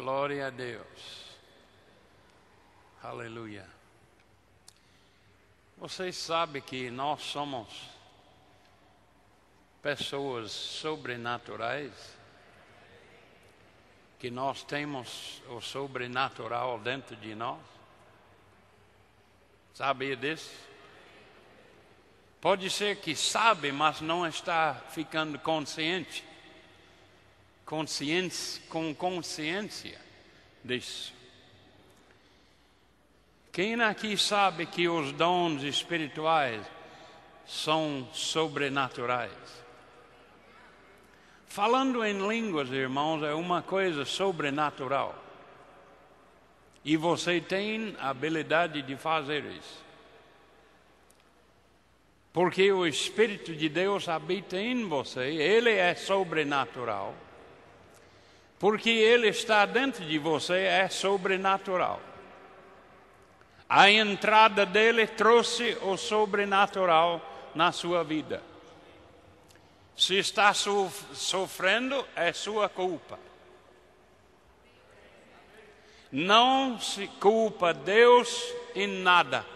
Glória a Deus. Aleluia. Você sabe que nós somos pessoas sobrenaturais? Que nós temos o sobrenatural dentro de nós? Sabia disso? Pode ser que sabe, mas não está ficando consciente. Consciência, com consciência disso. Quem aqui sabe que os dons espirituais são sobrenaturais? Falando em línguas, irmãos, é uma coisa sobrenatural. E você tem a habilidade de fazer isso. Porque o Espírito de Deus habita em você, ele é sobrenatural. Porque ele está dentro de você, é sobrenatural. A entrada dele trouxe o sobrenatural na sua vida. Se está sofrendo, é sua culpa. Não se culpa Deus em nada.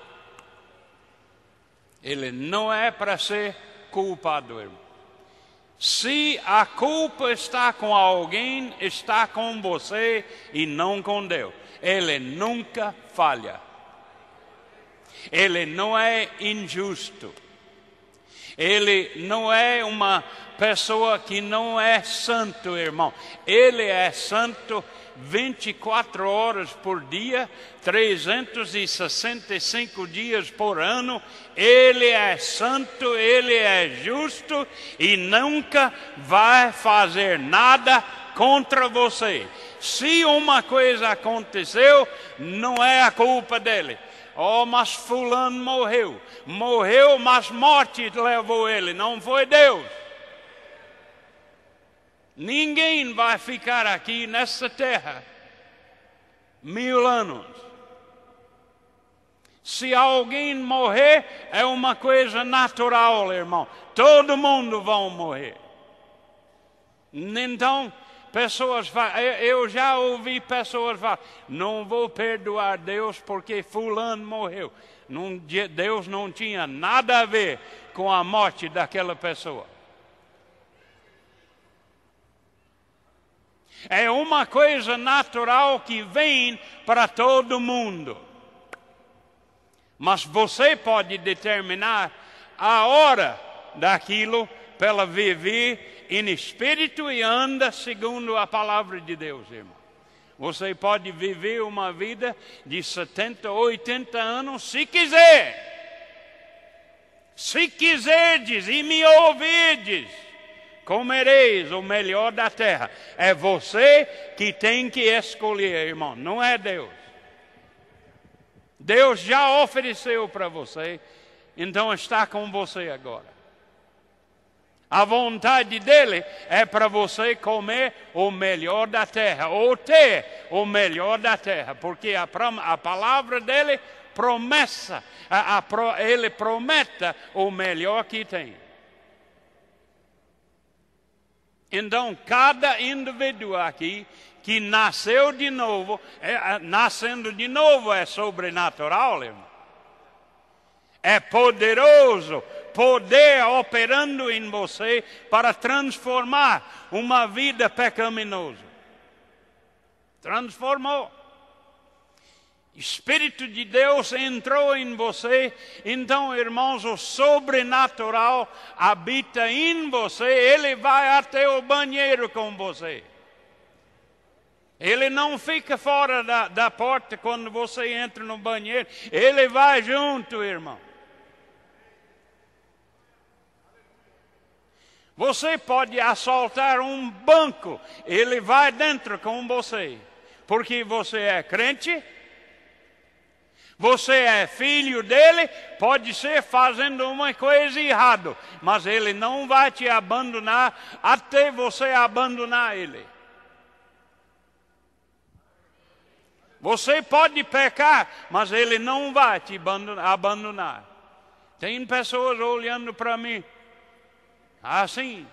Ele não é para ser culpado, irmão. Se a culpa está com alguém, está com você e não com Deus. Ele nunca falha. Ele não é injusto. Ele não é uma pessoa que não é santo, irmão. Ele é santo 24 horas por dia, 365 dias por ano. Ele é santo, ele é justo e nunca vai fazer nada contra você. Se uma coisa aconteceu, não é a culpa dele. Oh, mas Fulano morreu. Morreu, mas morte levou ele, não foi Deus. Ninguém vai ficar aqui nessa terra mil anos. Se alguém morrer, é uma coisa natural, irmão. Todo mundo vai morrer. Então, pessoas falam, eu já ouvi pessoas falar, não vou perdoar Deus porque fulano morreu. Deus não tinha nada a ver com a morte daquela pessoa. É uma coisa natural que vem para todo mundo. Mas você pode determinar a hora daquilo para viver em espírito e anda segundo a palavra de Deus, irmão. Você pode viver uma vida de 70, 80 anos se quiser. Se quiserdes e me ouvirdes comereis o melhor da terra. É você que tem que escolher, irmão, não é Deus. Deus já ofereceu para você, então está com você agora. A vontade dele é para você comer o melhor da terra, ou ter o melhor da terra, porque a, a palavra dele promessa, a, a, ele promete o melhor que tem. Então, cada indivíduo aqui que nasceu de novo, é, nascendo de novo é sobrenatural, irmão. É poderoso, poder operando em você para transformar uma vida pecaminosa. Transformou. Espírito de Deus entrou em você, então, irmãos, o sobrenatural habita em você, ele vai até o banheiro com você. Ele não fica fora da, da porta quando você entra no banheiro, ele vai junto, irmão. Você pode assaltar um banco, ele vai dentro com você, porque você é crente você é filho dele, pode ser fazendo uma coisa errada, mas ele não vai te abandonar até você abandonar ele. Você pode pecar, mas ele não vai te abandonar. Tem pessoas olhando para mim assim.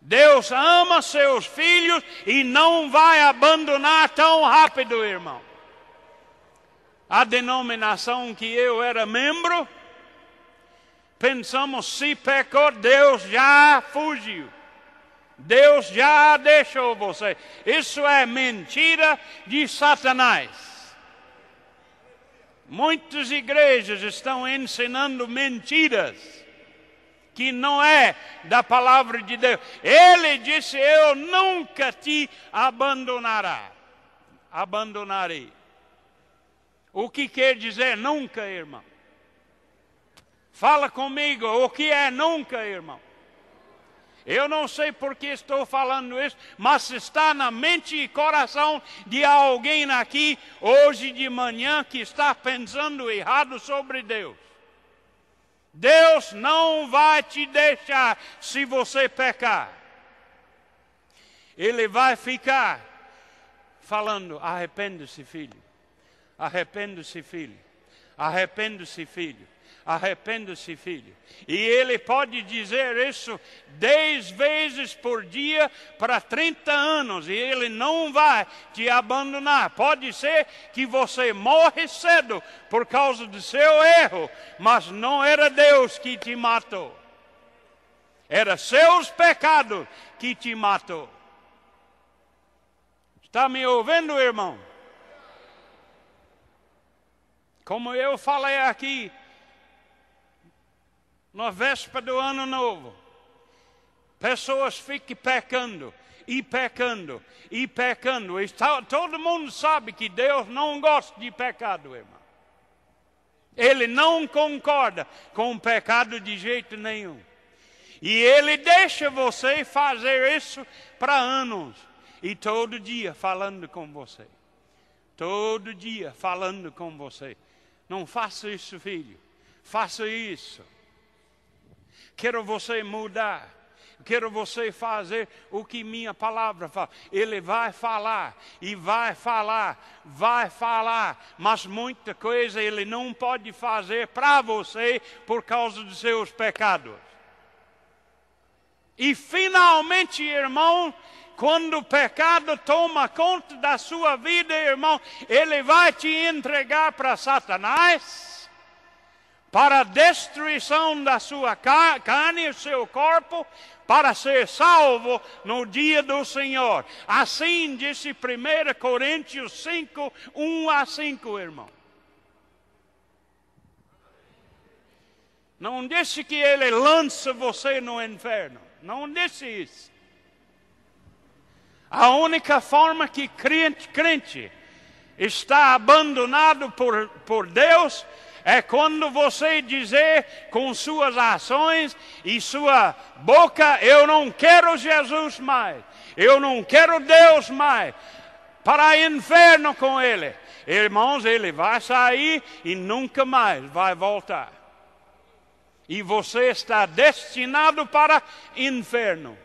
Deus ama seus filhos e não vai abandonar tão rápido, irmão. A denominação que eu era membro, pensamos se pecou, Deus já fugiu. Deus já deixou você. Isso é mentira de Satanás. Muitas igrejas estão ensinando mentiras que não é da palavra de Deus. Ele disse: Eu nunca te abandonará. Abandonarei. O que quer dizer nunca, irmão? Fala comigo, o que é nunca, irmão? Eu não sei por que estou falando isso, mas está na mente e coração de alguém aqui hoje de manhã que está pensando errado sobre Deus. Deus não vai te deixar se você pecar. Ele vai ficar falando: arrependa-se, filho. Arrependa-se, filho. Arrependa-se, filho arrependa-se, filho. E ele pode dizer isso dez vezes por dia para 30 anos, e ele não vai te abandonar. Pode ser que você morre cedo por causa do seu erro, mas não era Deus que te matou. Era seus pecados que te matou. Está me ouvindo, irmão? Como eu falei aqui, na véspera do ano novo, pessoas ficam pecando e pecando e pecando. E todo mundo sabe que Deus não gosta de pecado, irmão. Ele não concorda com o pecado de jeito nenhum. E ele deixa você fazer isso para anos. E todo dia falando com você. Todo dia falando com você. Não faça isso, filho. Faça isso. Quero você mudar. Quero você fazer o que minha palavra fala. Ele vai falar e vai falar, vai falar, mas muita coisa ele não pode fazer para você por causa dos seus pecados. E finalmente, irmão, quando o pecado toma conta da sua vida, irmão, ele vai te entregar para Satanás para a destruição da sua carne e seu corpo, para ser salvo no dia do Senhor. Assim disse 1 Coríntios 5, 1 a 5, irmão. Não disse que ele lança você no inferno. Não disse isso. A única forma que crente, crente está abandonado por, por Deus é quando você dizer com suas ações e sua boca: Eu não quero Jesus mais, eu não quero Deus mais, para inferno com Ele. Irmãos, ele vai sair e nunca mais vai voltar. E você está destinado para inferno.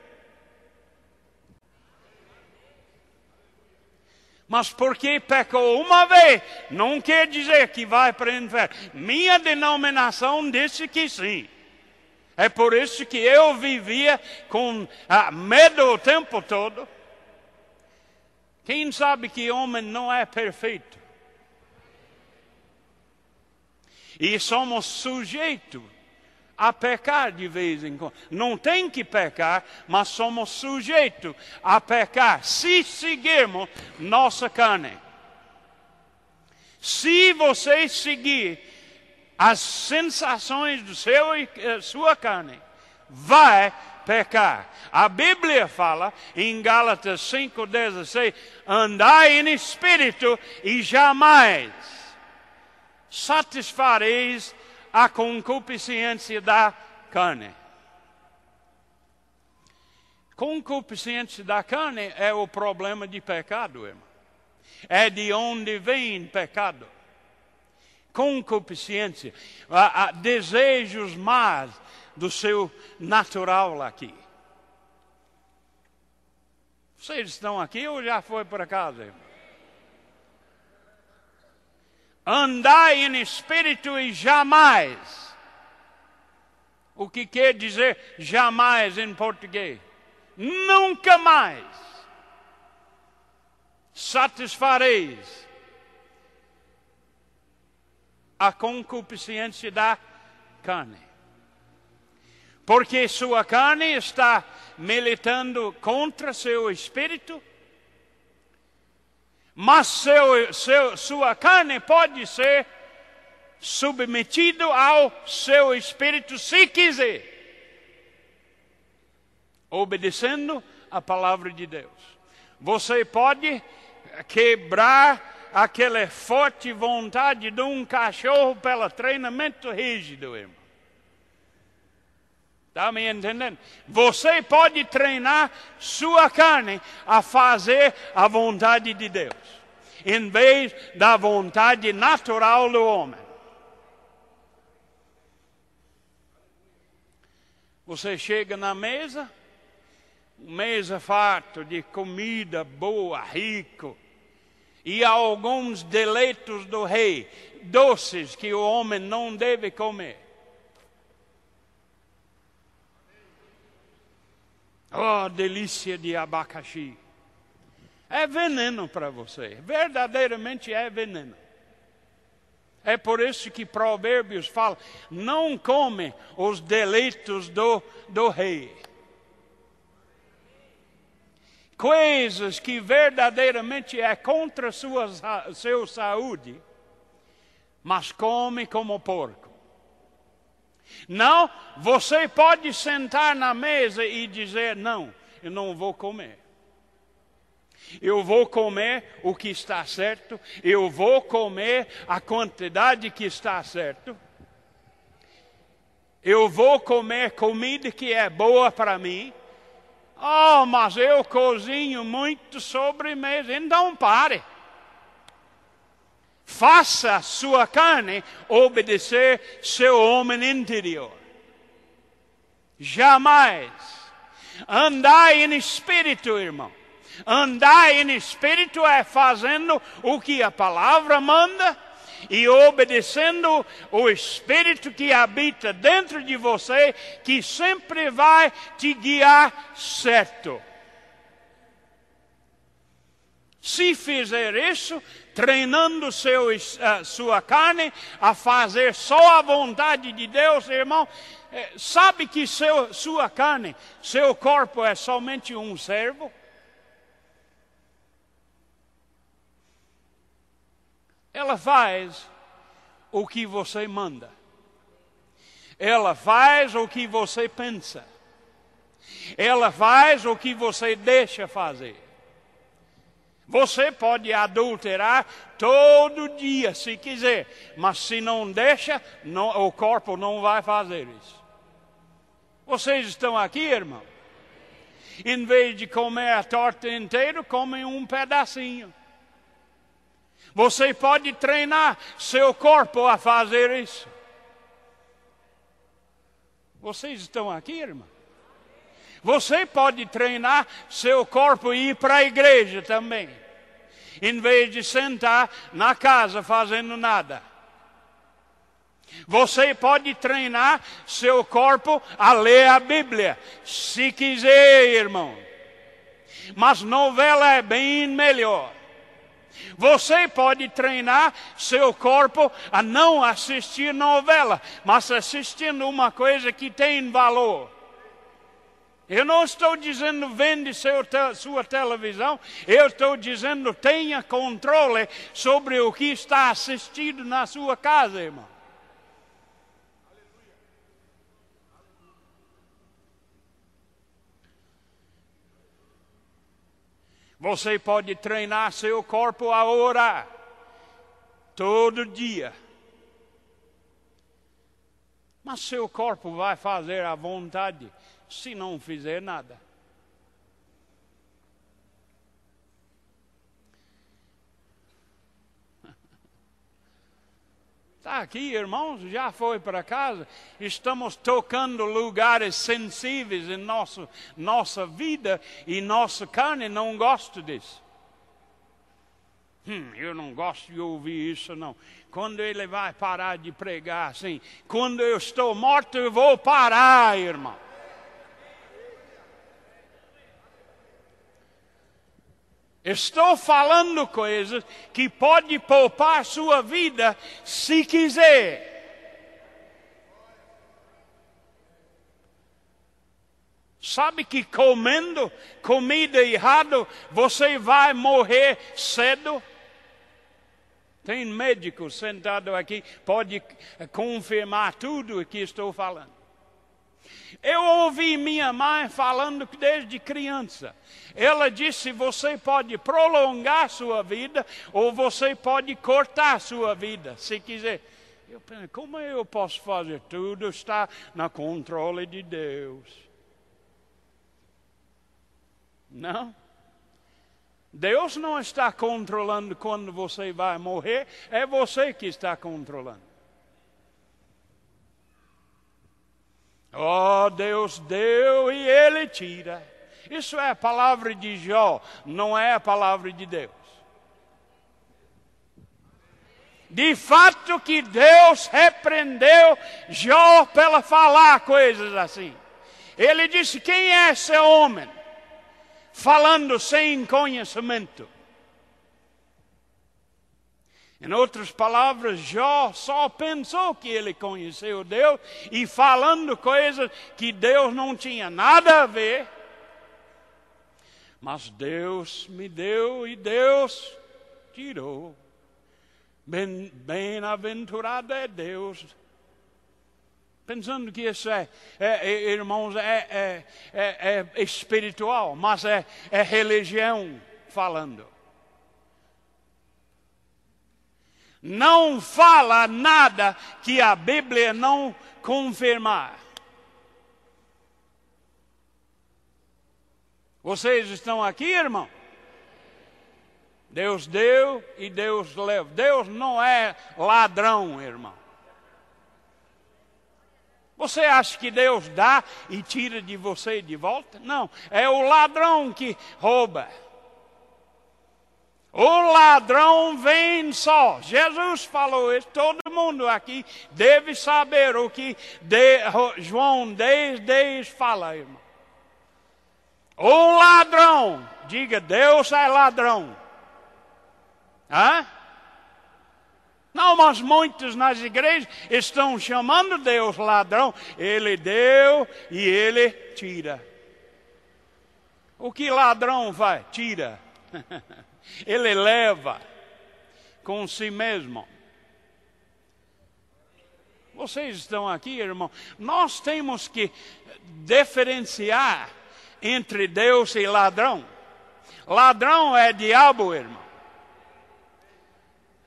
Mas porque pecou uma vez, não quer dizer que vai para o inferno. Minha denominação disse que sim. É por isso que eu vivia com ah, medo o tempo todo. Quem sabe que homem não é perfeito? E somos sujeitos a pecar de vez em quando. Não tem que pecar, mas somos sujeitos a pecar se seguirmos nossa carne. Se você seguir as sensações do seu eh, sua carne, vai pecar. A Bíblia fala em Gálatas 5,16: andai em espírito e jamais satisfareis a concupiscência da carne. Concupiscência da carne é o problema de pecado, irmão. É de onde vem pecado. Concupiscência, a, a, desejos más do seu natural aqui. Vocês estão aqui ou já foi para casa, irmão? Andai em espírito e jamais. O que quer dizer jamais em português? nunca mais satisfareis a concupiscência da carne. Porque sua carne está militando contra seu espírito, mas seu, seu, sua carne pode ser submetido ao seu espírito se quiser, obedecendo a palavra de Deus. Você pode quebrar aquela forte vontade de um cachorro pelo treinamento rígido, irmão. Está me entendendo? Você pode treinar sua carne a fazer a vontade de Deus, em vez da vontade natural do homem. Você chega na mesa, mesa farta de comida boa, rico, e alguns deleitos do rei, doces que o homem não deve comer. Oh, delícia de abacaxi. É veneno para você, verdadeiramente é veneno. É por isso que Provérbios fala: não come os deleitos do, do rei. Coisas que verdadeiramente é contra sua seu saúde, mas come como porco. Não, você pode sentar na mesa e dizer: não, eu não vou comer. Eu vou comer o que está certo, eu vou comer a quantidade que está certo. Eu vou comer comida que é boa para mim. Oh, mas eu cozinho muito sobremesa. Então pare. Faça sua carne obedecer seu homem interior. Jamais. Andai em espírito, irmão. Andar em espírito é fazendo o que a palavra manda e obedecendo o espírito que habita dentro de você, que sempre vai te guiar certo. Se fizer isso, treinando seu, uh, sua carne a fazer só a vontade de Deus, irmão, eh, sabe que seu, sua carne, seu corpo é somente um servo? Ela faz o que você manda. Ela faz o que você pensa. Ela faz o que você deixa fazer. Você pode adulterar todo dia se quiser, mas se não deixa, não, o corpo não vai fazer isso. Vocês estão aqui, irmão? Em vez de comer a torta inteira, comem um pedacinho. Você pode treinar seu corpo a fazer isso. Vocês estão aqui, irmão? Você pode treinar seu corpo e ir para a igreja também, em vez de sentar na casa fazendo nada. Você pode treinar seu corpo a ler a Bíblia, se quiser, irmão. Mas novela é bem melhor. Você pode treinar seu corpo a não assistir novela, mas assistindo uma coisa que tem valor. Eu não estou dizendo vende seu, sua televisão, eu estou dizendo tenha controle sobre o que está assistido na sua casa, irmão. Você pode treinar seu corpo a orar todo dia. Mas seu corpo vai fazer a vontade se não fizer nada. Está aqui, irmãos, já foi para casa. Estamos tocando lugares sensíveis em nosso, nossa vida e nossa carne não gosta disso. Hum, eu não gosto de ouvir isso, não. Quando ele vai parar de pregar assim, quando eu estou morto, eu vou parar, irmão. Estou falando coisas que pode poupar sua vida se quiser. Sabe que comendo comida errada você vai morrer cedo? Tem médico sentado aqui, pode confirmar tudo o que estou falando. Eu ouvi minha mãe falando desde criança. Ela disse: você pode prolongar sua vida ou você pode cortar sua vida, se quiser. Eu pensei, como eu posso fazer? Tudo está na controle de Deus. Não. Deus não está controlando quando você vai morrer, é você que está controlando. Oh, Deus deu e Ele tira. Isso é a palavra de Jó, não é a palavra de Deus. De fato que Deus repreendeu Jó pela falar coisas assim. Ele disse: Quem é esse homem? Falando sem conhecimento. Em outras palavras, Jó só pensou que ele conheceu Deus e falando coisas que Deus não tinha nada a ver. Mas Deus me deu e Deus tirou. Bem-aventurado é Deus. Pensando que isso é, é, é irmãos, é, é, é, é espiritual, mas é, é religião falando. Não fala nada que a Bíblia não confirmar. Vocês estão aqui, irmão? Deus deu e Deus leva. Deus não é ladrão, irmão. Você acha que Deus dá e tira de você de volta? Não, é o ladrão que rouba. O ladrão vem só. Jesus falou isso. Todo mundo aqui deve saber o que de, João 10, 10 fala, irmão. O ladrão, diga, Deus é ladrão. Hã? Não, mas muitos nas igrejas estão chamando Deus ladrão. Ele deu e ele tira. O que ladrão faz? Tira. Ele leva com si mesmo. Vocês estão aqui, irmão. Nós temos que diferenciar entre Deus e ladrão. Ladrão é diabo, irmão.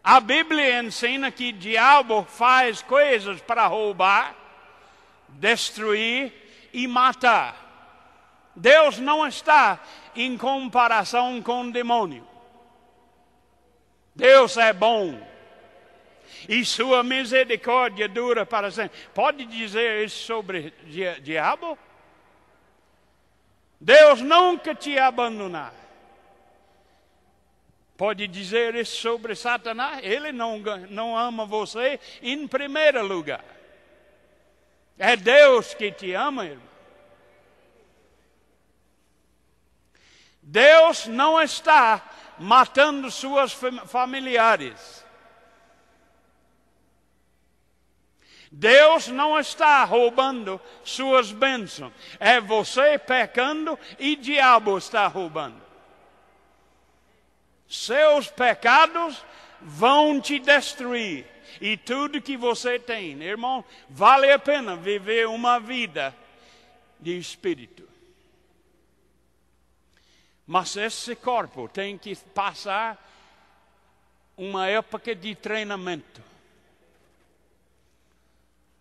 A Bíblia ensina que diabo faz coisas para roubar, destruir e matar. Deus não está em comparação com o demônio. Deus é bom. E sua misericórdia dura para sempre. Pode dizer isso sobre o diabo? Deus nunca te abandonar. Pode dizer isso sobre Satanás? Ele não, não ama você em primeiro lugar. É Deus que te ama, irmão. Deus não está matando suas familiares. Deus não está roubando suas bênçãos. É você pecando e diabo está roubando. Seus pecados vão te destruir. E tudo que você tem, irmão, vale a pena viver uma vida de espírito. Mas esse corpo tem que passar uma época de treinamento.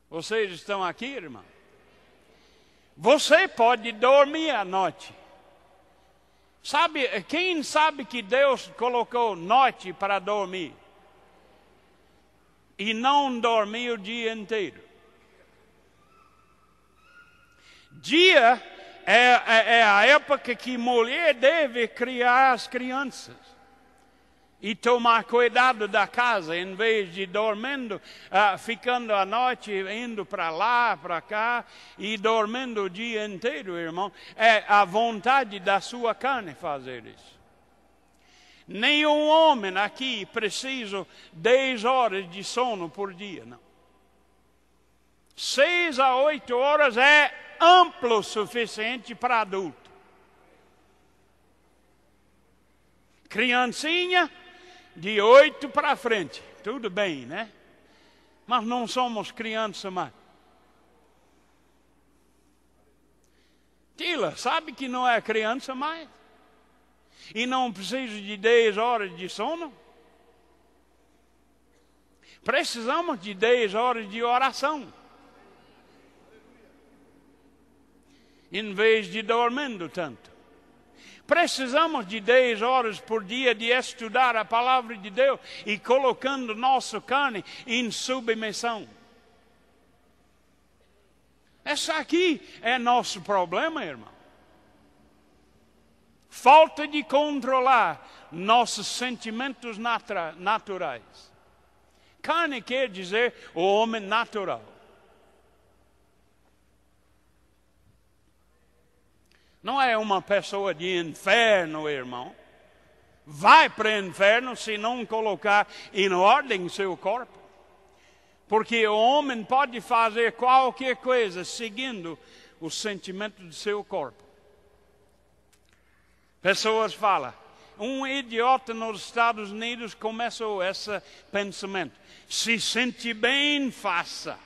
Vocês estão aqui, irmão? Você pode dormir à noite. Sabe, quem sabe que Deus colocou noite para dormir? E não dormir o dia inteiro. Dia é, é, é a época que mulher deve criar as crianças e tomar cuidado da casa, em vez de dormindo, uh, ficando à noite, indo para lá, para cá e dormindo o dia inteiro, irmão. É a vontade da sua carne fazer isso. Nenhum homem aqui precisa 10 horas de sono por dia, não. Seis a oito horas é amplo o suficiente para adulto. Criancinha, de oito para frente, tudo bem, né? Mas não somos crianças mais. Tila, sabe que não é criança mais? E não precisa de 10 horas de sono? Precisamos de 10 horas de oração. Em vez de dormindo tanto. Precisamos de 10 horas por dia de estudar a palavra de Deus e colocando nossa carne em submissão. Essa aqui é nosso problema, irmão. Falta de controlar nossos sentimentos naturais. Carne quer dizer o homem natural. Não é uma pessoa de inferno, irmão. Vai para o inferno se não colocar em ordem seu corpo. Porque o homem pode fazer qualquer coisa seguindo o sentimento do seu corpo. Pessoas falam, um idiota nos Estados Unidos começou esse pensamento. Se sente bem, faça.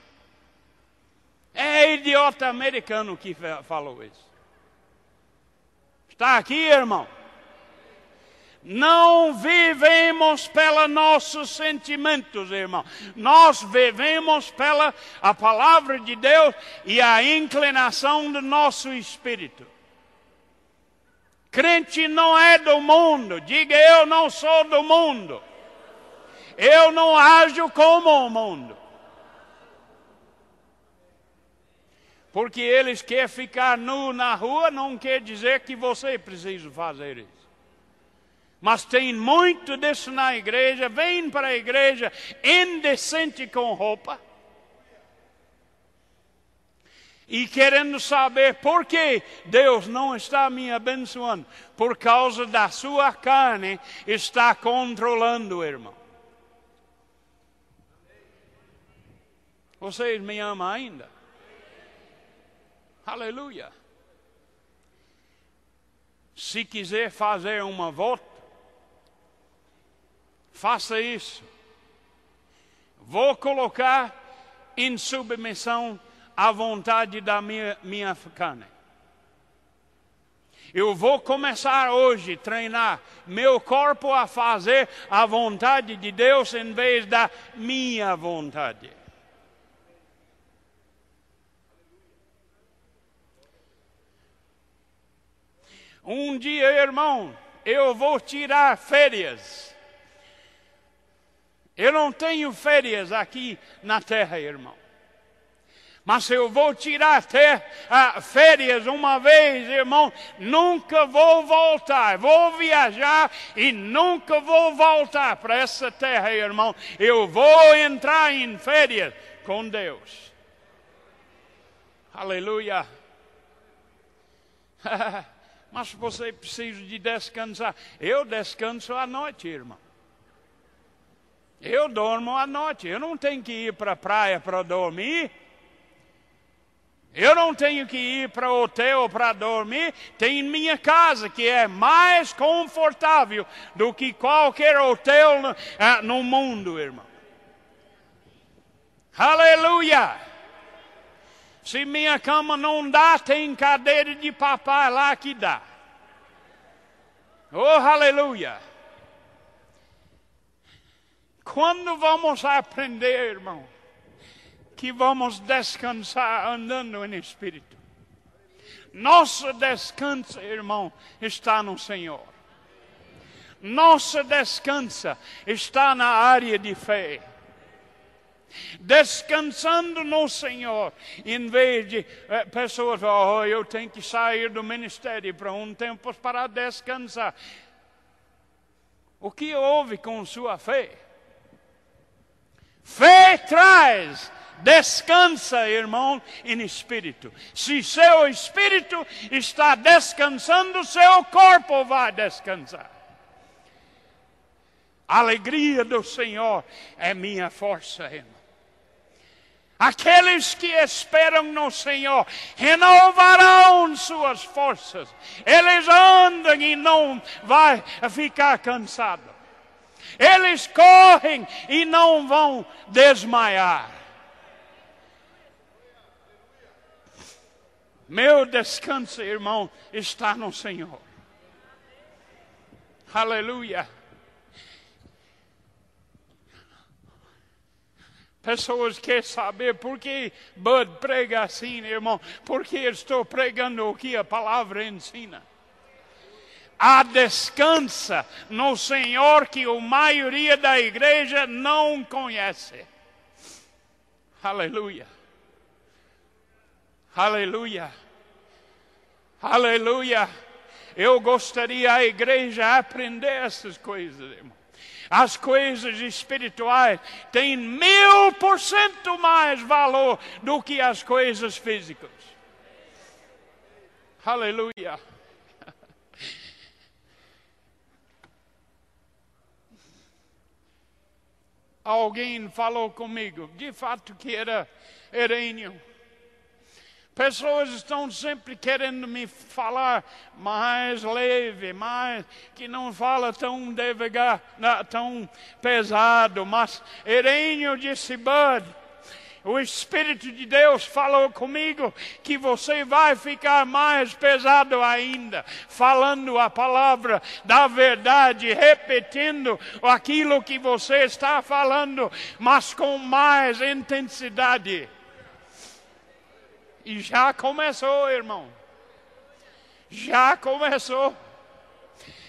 É idiota americano que falou isso. Está aqui, irmão. Não vivemos pelos nossos sentimentos, irmão. Nós vivemos pela a palavra de Deus e a inclinação do nosso espírito. Crente não é do mundo. Diga eu não sou do mundo. Eu não ajo como o mundo. Porque eles querem ficar nu na rua, não quer dizer que você precisa fazer isso. Mas tem muito disso na igreja, vem para a igreja indecente com roupa. E querendo saber por que Deus não está me abençoando. Por causa da sua carne está controlando, irmão. Vocês me amam ainda? Aleluia. Se quiser fazer uma volta, faça isso. Vou colocar em submissão a vontade da minha, minha carne. Eu vou começar hoje a treinar meu corpo a fazer a vontade de Deus em vez da minha vontade. Um dia, irmão, eu vou tirar férias. Eu não tenho férias aqui na terra, irmão. Mas eu vou tirar até ah, férias uma vez, irmão, nunca vou voltar. Vou viajar e nunca vou voltar para essa terra, irmão. Eu vou entrar em férias com Deus. Aleluia. Mas você precisa de descansar. Eu descanso à noite, irmão. Eu dormo à noite. Eu não tenho que ir para a praia para dormir. Eu não tenho que ir para o hotel para dormir. Tem minha casa que é mais confortável do que qualquer hotel no, uh, no mundo, irmão. Aleluia! Se minha cama não dá, tem cadeira de papai lá que dá. Oh, aleluia! Quando vamos aprender, irmão, que vamos descansar andando em espírito? Nosso descanso, irmão, está no Senhor. Nossa descansa está na área de fé descansando no Senhor, em vez de eh, pessoas, oh, eu tenho que sair do ministério para um tempo para descansar. O que houve com sua fé? Fé traz descansa, irmão, em espírito. Se seu espírito está descansando, seu corpo vai descansar. A alegria do Senhor é minha força, irmão. Aqueles que esperam no Senhor renovarão suas forças. Eles andam e não vai ficar cansado. Eles correm e não vão desmaiar. Meu descanso, irmão, está no Senhor. Aleluia. Pessoas querem saber por que Bud prega assim, irmão. Porque estou pregando o que a palavra ensina. Há descansa no Senhor que a maioria da igreja não conhece. Aleluia. Aleluia. Aleluia. Eu gostaria a igreja aprender essas coisas, irmão. As coisas espirituais têm mil por cento mais valor do que as coisas físicas. Aleluia. Alguém falou comigo, de fato que era Herênio. Pessoas estão sempre querendo me falar mais leve, mais que não fala tão devagar, tão pesado. Mas Erênio disse, Bud, o Espírito de Deus falou comigo que você vai ficar mais pesado ainda, falando a palavra da verdade, repetindo aquilo que você está falando, mas com mais intensidade. E já começou, irmão. Já começou.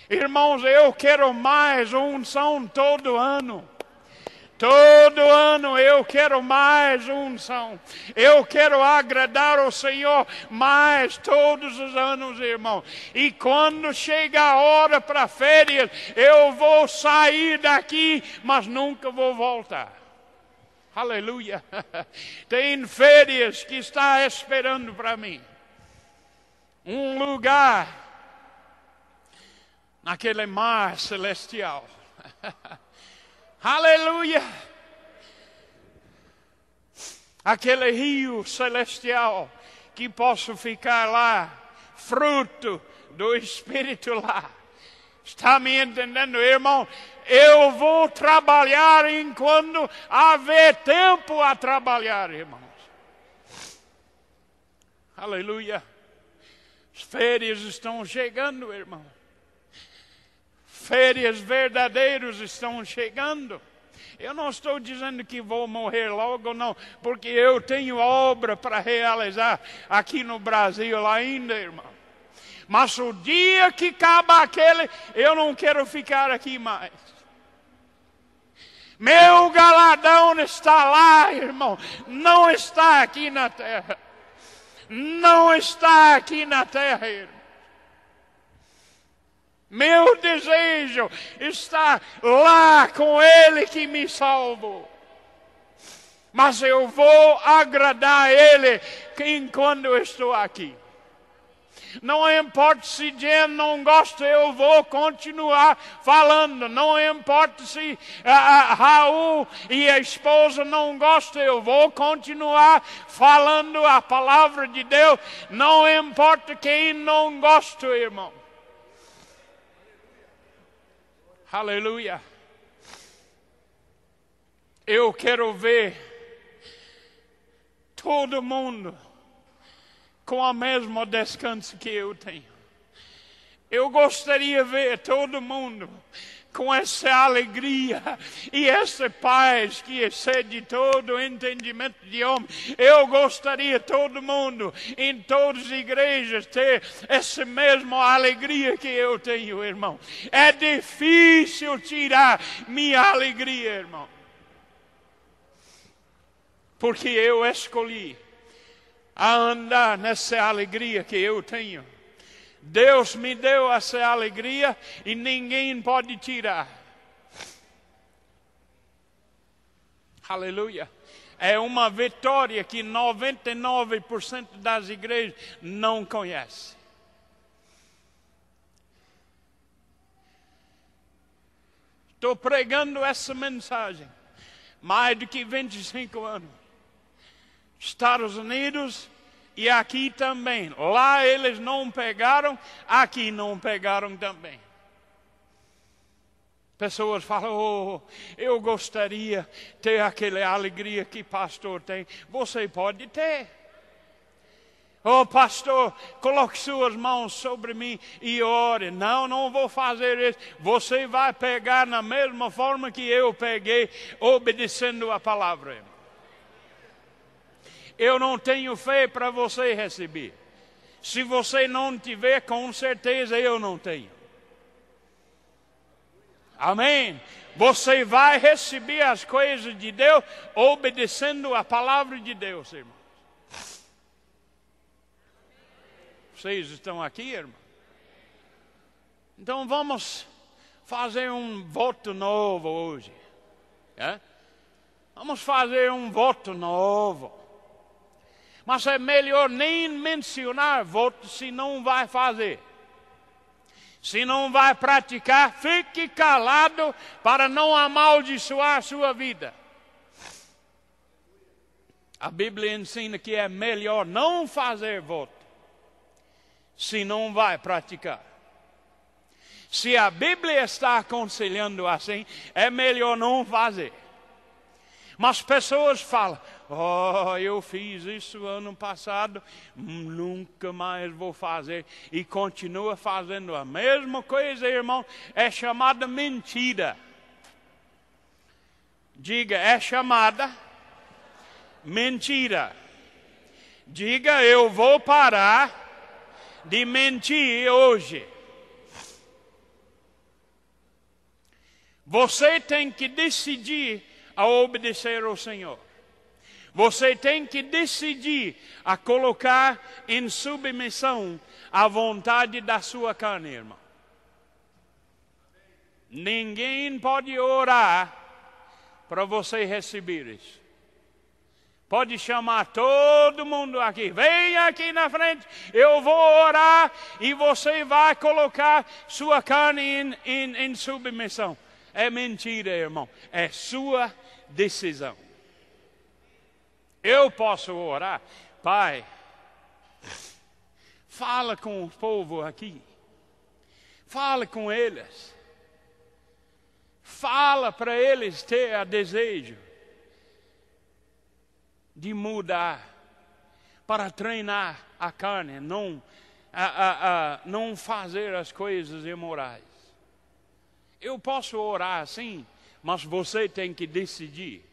Irmãos, eu quero mais unção todo ano. Todo ano eu quero mais unção. Eu quero agradar o Senhor mais todos os anos, irmão. E quando chega a hora para férias, eu vou sair daqui, mas nunca vou voltar. Aleluia. Tem férias que está esperando para mim. Um lugar naquele mar celestial. Aleluia. Aquele rio celestial que posso ficar lá, fruto do Espírito lá. Está me entendendo, irmão? Eu vou trabalhar enquanto haver tempo a trabalhar, irmãos. Aleluia. As férias estão chegando, irmão. Férias verdadeiras estão chegando. Eu não estou dizendo que vou morrer logo, não, porque eu tenho obra para realizar aqui no Brasil ainda, irmão. Mas o dia que acaba aquele, eu não quero ficar aqui mais. Meu galadão está lá, irmão. Não está aqui na terra. Não está aqui na terra, irmão. Meu desejo está lá com Ele que me salvou. Mas eu vou agradar Ele enquanto estou aqui. Não importa se Jen não gosta, eu vou continuar falando. Não importa se uh, uh, Raul e a esposa não gostam, eu vou continuar falando a palavra de Deus. Não importa quem não gosta, irmão. Aleluia. Eu quero ver todo mundo com o mesmo descanso que eu tenho. Eu gostaria de ver todo mundo com essa alegria e essa paz que excede todo entendimento de homem. Eu gostaria todo mundo em todas as igrejas ter essa mesma alegria que eu tenho, irmão. É difícil tirar minha alegria, irmão. Porque eu escolhi a andar nessa alegria que eu tenho. Deus me deu essa alegria e ninguém pode tirar. Aleluia. É uma vitória que 99% das igrejas não conhece. Estou pregando essa mensagem mais do que 25 anos. Estados Unidos e aqui também. Lá eles não pegaram, aqui não pegaram também. Pessoas falam, oh, eu gostaria ter aquela alegria que pastor tem. Você pode ter. Oh, pastor, coloque suas mãos sobre mim e ore. Não, não vou fazer isso. Você vai pegar na mesma forma que eu peguei, obedecendo a palavra. Eu não tenho fé para você receber. Se você não tiver, com certeza eu não tenho. Amém? Você vai receber as coisas de Deus obedecendo a palavra de Deus, irmão. Vocês estão aqui, irmão? Então vamos fazer um voto novo hoje. É? Vamos fazer um voto novo. Mas é melhor nem mencionar voto se não vai fazer. Se não vai praticar, fique calado para não amaldiçoar a sua vida. A Bíblia ensina que é melhor não fazer voto se não vai praticar. Se a Bíblia está aconselhando assim, é melhor não fazer. Mas pessoas falam: Oh, eu fiz isso ano passado, nunca mais vou fazer. E continua fazendo a mesma coisa, irmão. É chamada mentira. Diga, é chamada mentira. Diga, eu vou parar de mentir hoje. Você tem que decidir a obedecer ao Senhor. Você tem que decidir a colocar em submissão a vontade da sua carne, irmão. Ninguém pode orar para você receber isso. Pode chamar todo mundo aqui. Vem aqui na frente. Eu vou orar e você vai colocar sua carne em, em, em submissão. É mentira, irmão. É sua decisão. Eu posso orar. Pai, fala com o povo aqui. Fala com eles. Fala para eles ter a desejo de mudar, para treinar a carne, não, a, a, a, não fazer as coisas imorais. Eu posso orar assim, mas você tem que decidir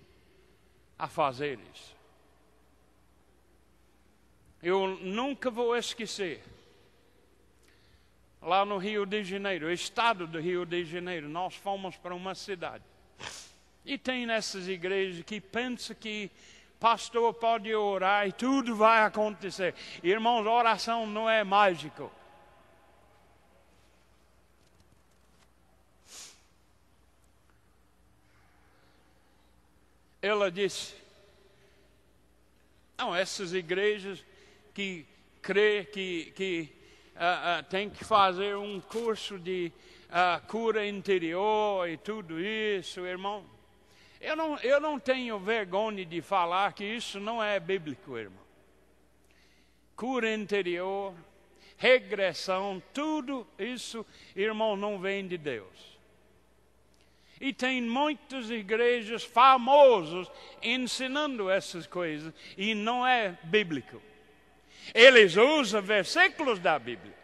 a fazer isso. Eu nunca vou esquecer. Lá no Rio de Janeiro, estado do Rio de Janeiro, nós fomos para uma cidade. E tem nessas igrejas que pensam que pastor pode orar e tudo vai acontecer. Irmãos, oração não é mágico. Ela disse: Não, essas igrejas que crê que, que uh, uh, tem que fazer um curso de uh, cura interior e tudo isso, irmão. Eu não, eu não tenho vergonha de falar que isso não é bíblico, irmão. Cura interior, regressão, tudo isso, irmão, não vem de Deus. E tem muitas igrejas famosas ensinando essas coisas e não é bíblico. Eles usam versículos da Bíblia.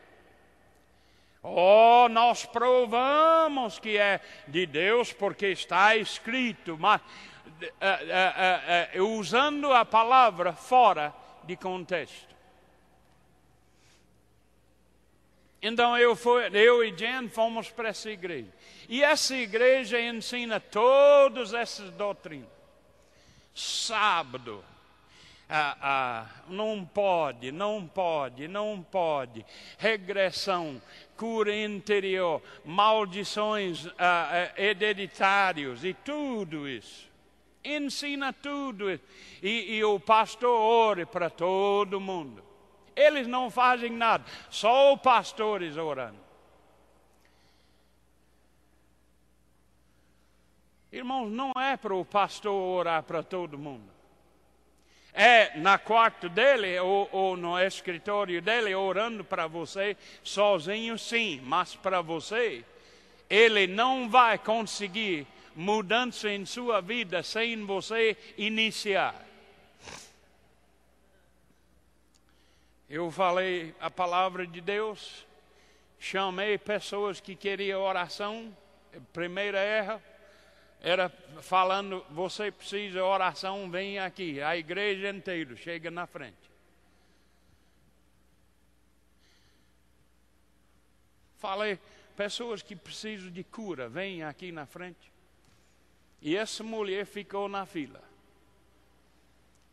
Oh, nós provamos que é de Deus porque está escrito, mas uh, uh, uh, usando a palavra fora de contexto. Então eu, fui, eu e Jen fomos para essa igreja. E essa igreja ensina todas essas doutrinas. Sábado, ah, ah, não pode, não pode, não pode. Regressão, cura interior, maldições ah, ah hereditárias e tudo isso. Ensina tudo isso. E, e o pastor ore para todo mundo. Eles não fazem nada, só os pastores orando. Irmãos, não é para o pastor orar para todo mundo. É na quarto dele ou, ou no escritório dele orando para você sozinho, sim, mas para você, ele não vai conseguir mudança em sua vida sem você iniciar. Eu falei a palavra de Deus, chamei pessoas que queriam oração, primeira erra, era falando, você precisa oração, vem aqui. A igreja inteira chega na frente. Falei, pessoas que precisam de cura, vem aqui na frente. E essa mulher ficou na fila.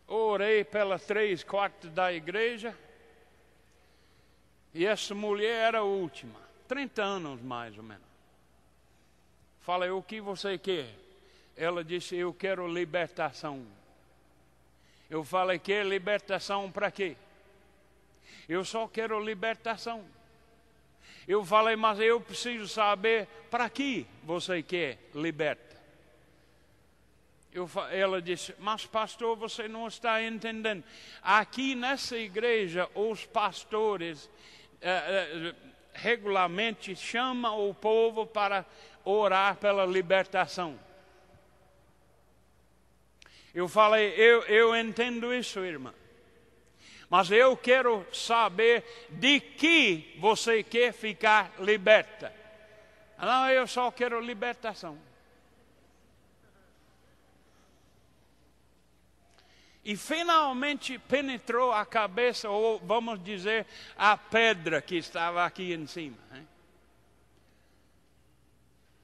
Orei pelas três quartos da igreja e essa mulher era a última, 30 anos mais ou menos. Falei, o que você quer? Ela disse, eu quero libertação. Eu falei, quer libertação para quê? Eu só quero libertação. Eu falei, mas eu preciso saber para que você quer liberta. Eu, ela disse, mas pastor, você não está entendendo. Aqui nessa igreja, os pastores é, é, regularmente chama o povo para orar pela libertação. Eu falei, eu, eu entendo isso, irmã. Mas eu quero saber de que você quer ficar liberta. Não, eu só quero libertação. e finalmente penetrou a cabeça, ou vamos dizer, a pedra que estava aqui em cima. Hein?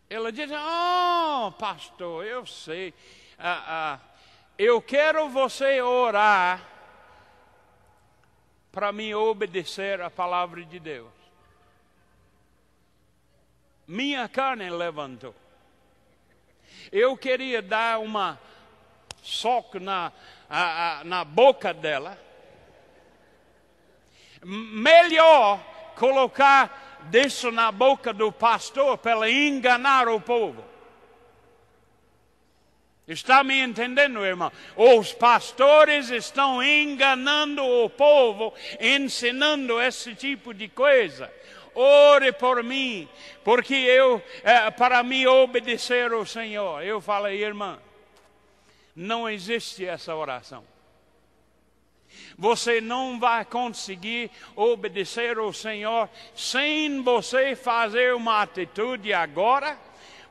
Ela disse: Oh, pastor, eu sei, ah, ah, eu quero você orar para me obedecer a palavra de Deus. Minha carne levantou. Eu queria dar uma soco na, a, a, na boca dela, melhor colocar isso na boca do pastor para enganar o povo. Está me entendendo, irmão? Os pastores estão enganando o povo, ensinando esse tipo de coisa. Ore por mim, porque eu, é, para me obedecer ao Senhor. Eu falei, irmã, não existe essa oração. Você não vai conseguir obedecer ao Senhor sem você fazer uma atitude agora.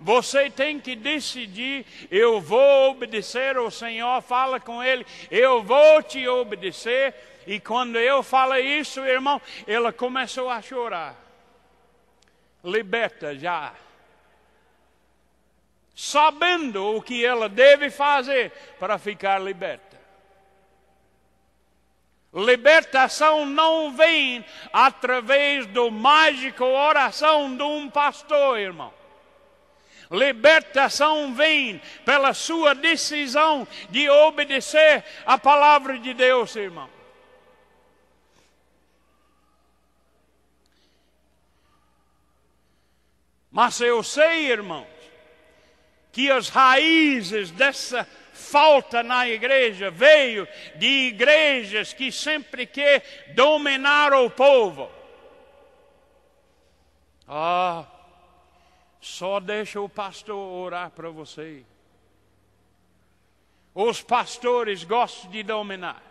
Você tem que decidir: eu vou obedecer ao Senhor. Fala com Ele, eu vou te obedecer. E quando eu falo isso, irmão, ela começou a chorar. Liberta já sabendo o que ela deve fazer para ficar liberta. Libertação não vem através do mágico oração de um pastor, irmão. Libertação vem pela sua decisão de obedecer a palavra de Deus, irmão. Mas eu sei, irmão, que as raízes dessa falta na igreja veio de igrejas que sempre quer dominar o povo. Ah, só deixa o pastor orar para você. Os pastores gostam de dominar.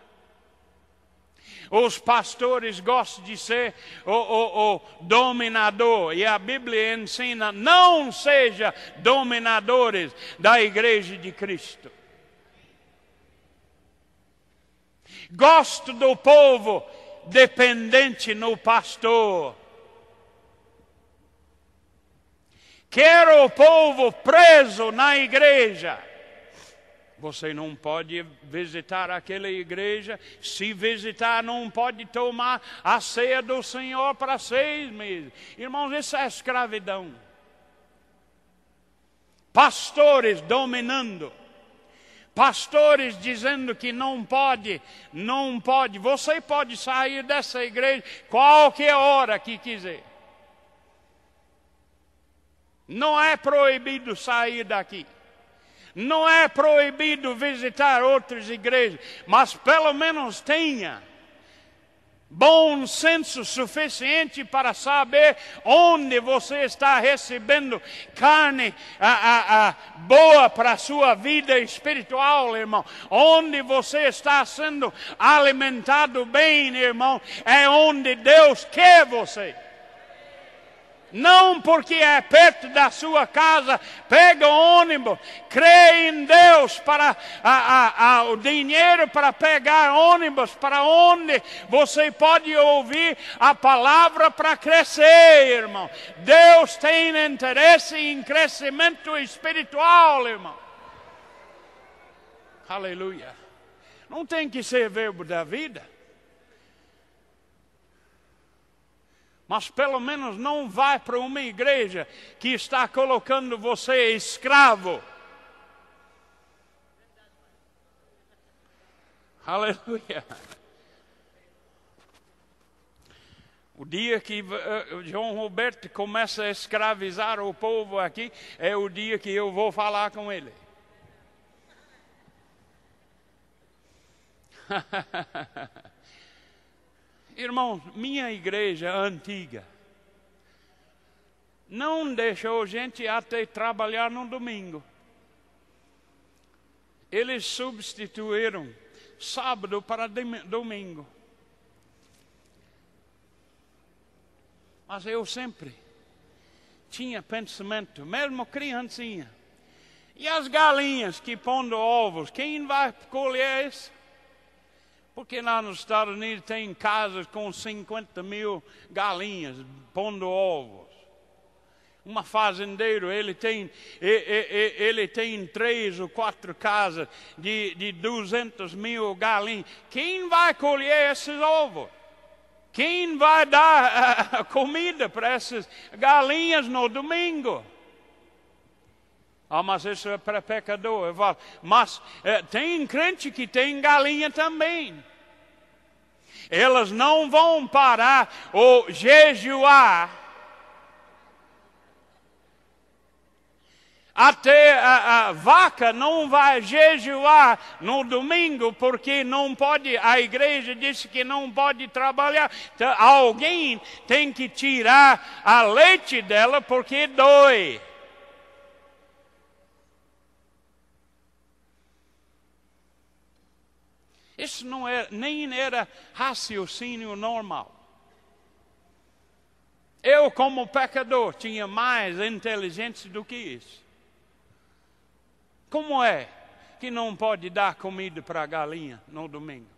Os pastores gostam de ser o, o, o, dominador. E a Bíblia ensina: não seja dominadores da igreja de Cristo. Gosto do povo dependente no pastor. Quero o povo preso na igreja. Você não pode visitar aquela igreja. Se visitar, não pode tomar a ceia do Senhor para seis meses. Irmãos, isso é escravidão. Pastores dominando. Pastores dizendo que não pode, não pode. Você pode sair dessa igreja qualquer hora que quiser. Não é proibido sair daqui. Não é proibido visitar outras igrejas, mas pelo menos tenha bom senso suficiente para saber onde você está recebendo carne a, a, a boa para a sua vida espiritual, irmão. Onde você está sendo alimentado bem, irmão, é onde Deus quer você não porque é perto da sua casa, pega o ônibus, crê em Deus para a, a, a, o dinheiro para pegar ônibus para onde você pode ouvir a palavra para crescer, irmão. Deus tem interesse em crescimento espiritual, irmão. Aleluia. Não tem que ser verbo da vida. Mas pelo menos não vai para uma igreja que está colocando você escravo. Aleluia. O dia que uh, João Roberto começa a escravizar o povo aqui é o dia que eu vou falar com ele. Irmão, minha igreja antiga não deixou gente até trabalhar no domingo. Eles substituíram sábado para domingo. Mas eu sempre tinha pensamento, mesmo criancinha. E as galinhas que pondo ovos, quem vai colher isso? Porque lá nos Estados Unidos tem casas com 50 mil galinhas pondo ovos. Uma fazendeiro, ele tem, ele, tem três ou quatro casas de, de 200 mil galinhas. Quem vai colher esses ovos? Quem vai dar comida para essas galinhas no domingo? Ah, mas isso é para pecador. Eu falo, mas é, tem crente que tem galinha também. Elas não vão parar ou jejuar Até a, a, vaca não vai jejuar no domingo porque não pode, a igreja disse que não pode trabalhar. Então, alguém tem que tirar a leite dela porque dói. Isso não era, nem era raciocínio normal. Eu, como pecador, tinha mais inteligência do que isso. Como é que não pode dar comida para a galinha no domingo?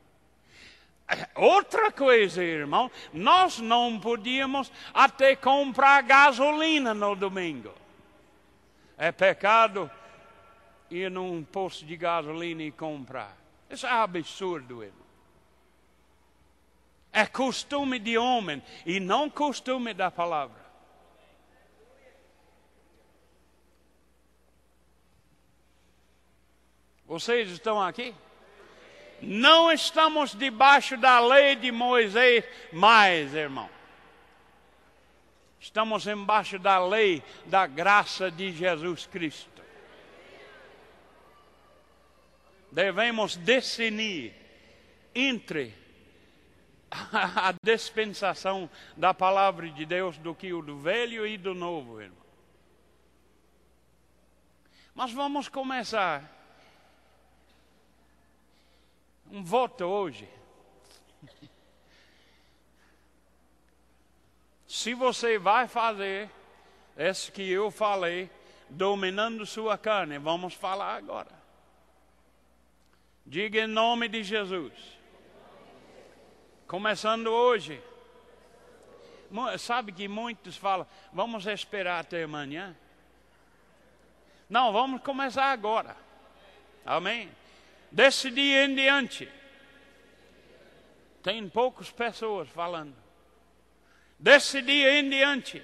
Outra coisa, irmão, nós não podíamos até comprar gasolina no domingo. É pecado ir num posto de gasolina e comprar. É absurdo, irmão. É costume de homem e não costume da palavra. Vocês estão aqui? Não estamos debaixo da lei de Moisés mais, irmão. Estamos embaixo da lei da graça de Jesus Cristo. Devemos discernir entre a dispensação da palavra de Deus do que o do velho e do novo, irmão. Mas vamos começar um voto hoje. Se você vai fazer esse que eu falei, dominando sua carne, vamos falar agora. Diga em nome de Jesus. Começando hoje. Sabe que muitos falam, vamos esperar até amanhã? Não, vamos começar agora. Amém? Desse dia em diante. Tem poucas pessoas falando. Desse dia em diante.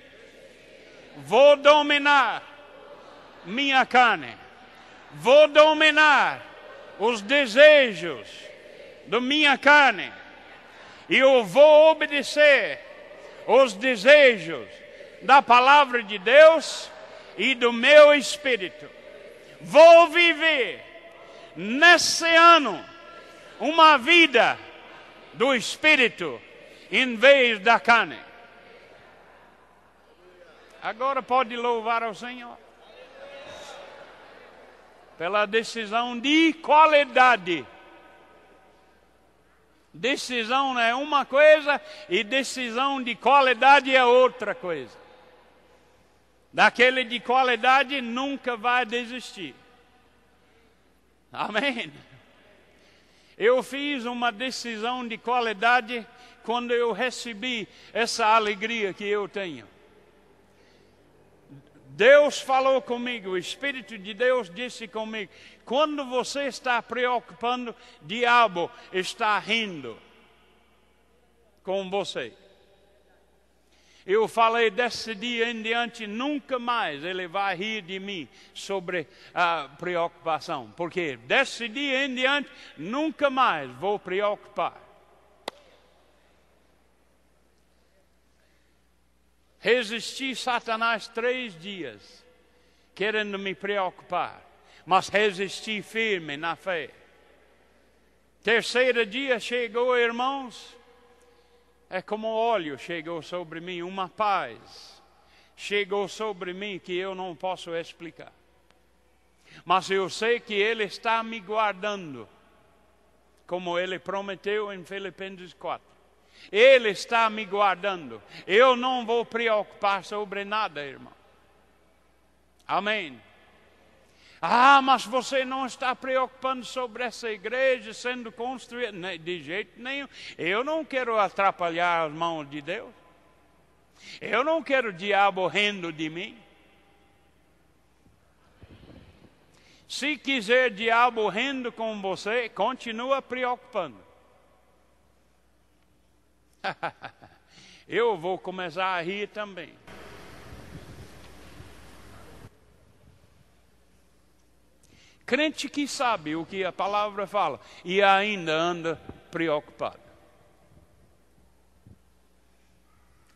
Vou dominar minha carne. Vou dominar os desejos da minha carne, e eu vou obedecer os desejos da palavra de Deus e do meu espírito. vou viver nesse ano uma vida do Espírito em vez da carne. Agora pode louvar ao Senhor pela decisão de qualidade. Decisão é uma coisa e decisão de qualidade é outra coisa. Daquele de qualidade nunca vai desistir. Amém. Eu fiz uma decisão de qualidade quando eu recebi essa alegria que eu tenho. Deus falou comigo, o Espírito de Deus disse comigo: quando você está preocupando, diabo está rindo com você. Eu falei desse dia em diante, nunca mais ele vai rir de mim sobre a preocupação, porque desse dia em diante, nunca mais vou preocupar. Resisti Satanás três dias, querendo me preocupar, mas resisti firme na fé. Terceiro dia chegou, irmãos, é como óleo chegou sobre mim, uma paz chegou sobre mim que eu não posso explicar. Mas eu sei que Ele está me guardando, como Ele prometeu em Filipenses 4. Ele está me guardando. Eu não vou preocupar sobre nada, irmão. Amém. Ah, mas você não está preocupando sobre essa igreja sendo construída. De jeito nenhum. Eu não quero atrapalhar as mãos de Deus. Eu não quero o diabo rindo de mim. Se quiser diabo rindo com você, continua preocupando. Eu vou começar a rir também. Crente que sabe o que a palavra fala e ainda anda preocupado.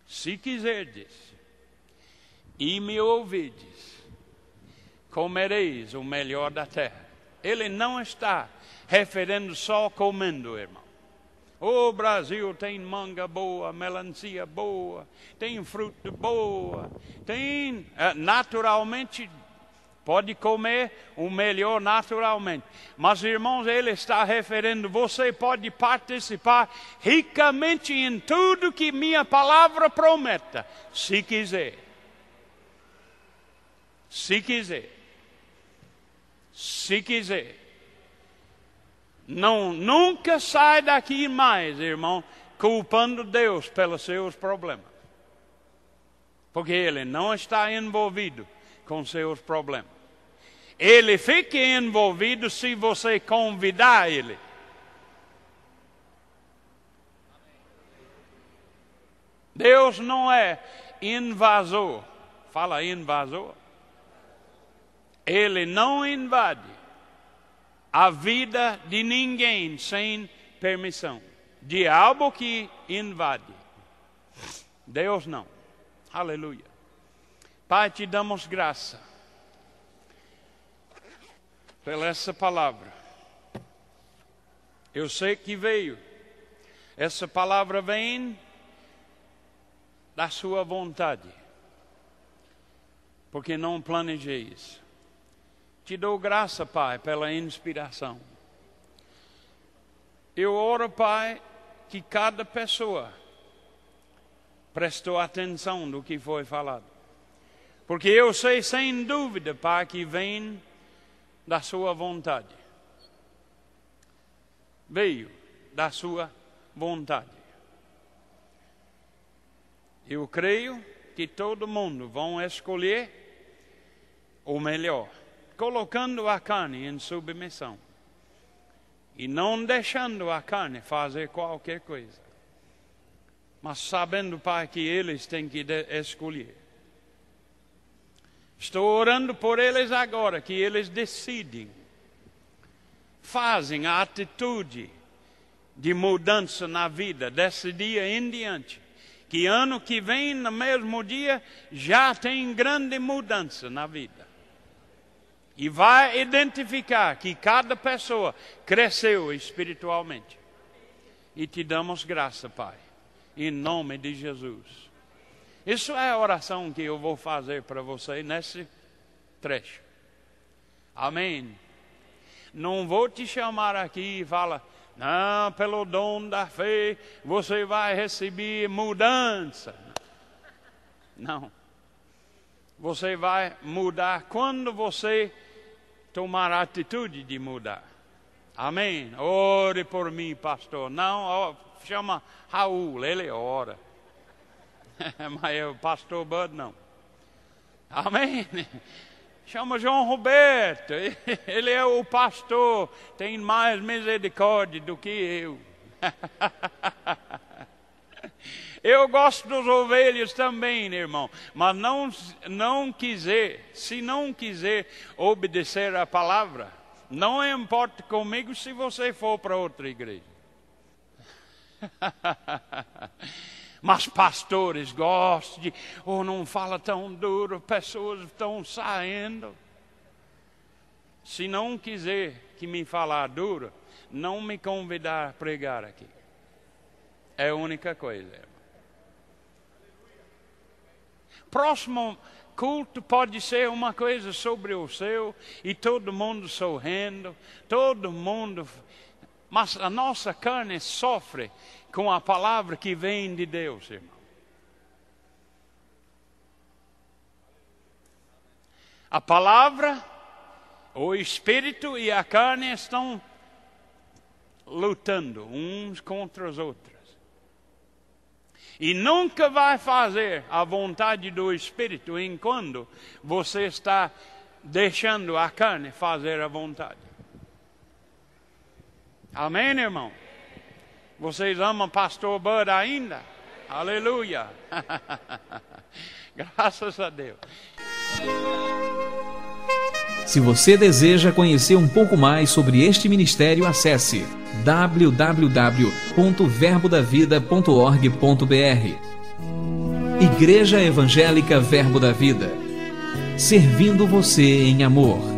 Se quiserdes e me ouvides, comereis o melhor da terra. Ele não está referindo só comendo, irmão. O Brasil tem manga boa, melancia boa, tem fruta boa, tem eh, naturalmente Pode comer o melhor naturalmente. Mas, irmãos, ele está referindo: você pode participar ricamente em tudo que minha palavra prometa, se quiser. Se quiser. Se quiser. Não, nunca sai daqui mais, irmão, culpando Deus pelos seus problemas. Porque Ele não está envolvido com seus problemas. Ele fica envolvido se você convidar ele. Deus não é invasor. Fala invasor. Ele não invade a vida de ninguém sem permissão. Diabo que invade. Deus não. Aleluia. Pai, te damos graça pela essa palavra. Eu sei que veio. Essa palavra vem da sua vontade. Porque não planejei isso. Te dou graça, Pai, pela inspiração. Eu oro, Pai, que cada pessoa prestou atenção no que foi falado. Porque eu sei sem dúvida, Pai, que vem da sua vontade. Veio da sua vontade. Eu creio que todo mundo vão escolher o melhor, colocando a carne em submissão e não deixando a carne fazer qualquer coisa, mas sabendo, Pai, que eles têm que escolher. Estou orando por eles agora, que eles decidem, fazem a atitude de mudança na vida desse dia em diante. Que ano que vem, no mesmo dia, já tem grande mudança na vida. E vai identificar que cada pessoa cresceu espiritualmente. E te damos graça, Pai, em nome de Jesus. Isso é a oração que eu vou fazer para você nesse trecho. Amém. Não vou te chamar aqui e falar, não, pelo dom da fé você vai receber mudança. Não. Você vai mudar quando você tomar a atitude de mudar. Amém. Ore por mim, pastor. Não, chama Raul, ele ora. Mas o pastor Bud não. Amém. Chama João Roberto, ele é o pastor, tem mais misericórdia do que eu. Eu gosto dos ovelhas também, irmão, mas não, não quiser, se não quiser obedecer a palavra, não importa comigo se você for para outra igreja. Mas pastores gostam de, ou oh, não fala tão duro, pessoas estão saindo. Se não quiser que me falar duro, não me convidar a pregar aqui. É a única coisa. Próximo culto pode ser uma coisa sobre o seu e todo mundo sorrindo, todo mundo. Mas a nossa carne sofre com a palavra que vem de Deus, irmão. A palavra, o espírito e a carne estão lutando uns contra os outros. E nunca vai fazer a vontade do Espírito enquanto você está deixando a carne fazer a vontade. Amém, irmão? Vocês amam Pastor Bud ainda? Aleluia! Graças a Deus. Se você deseja conhecer um pouco mais sobre este ministério, acesse www.verbodavida.org.br. Igreja Evangélica Verbo da Vida. Servindo você em amor.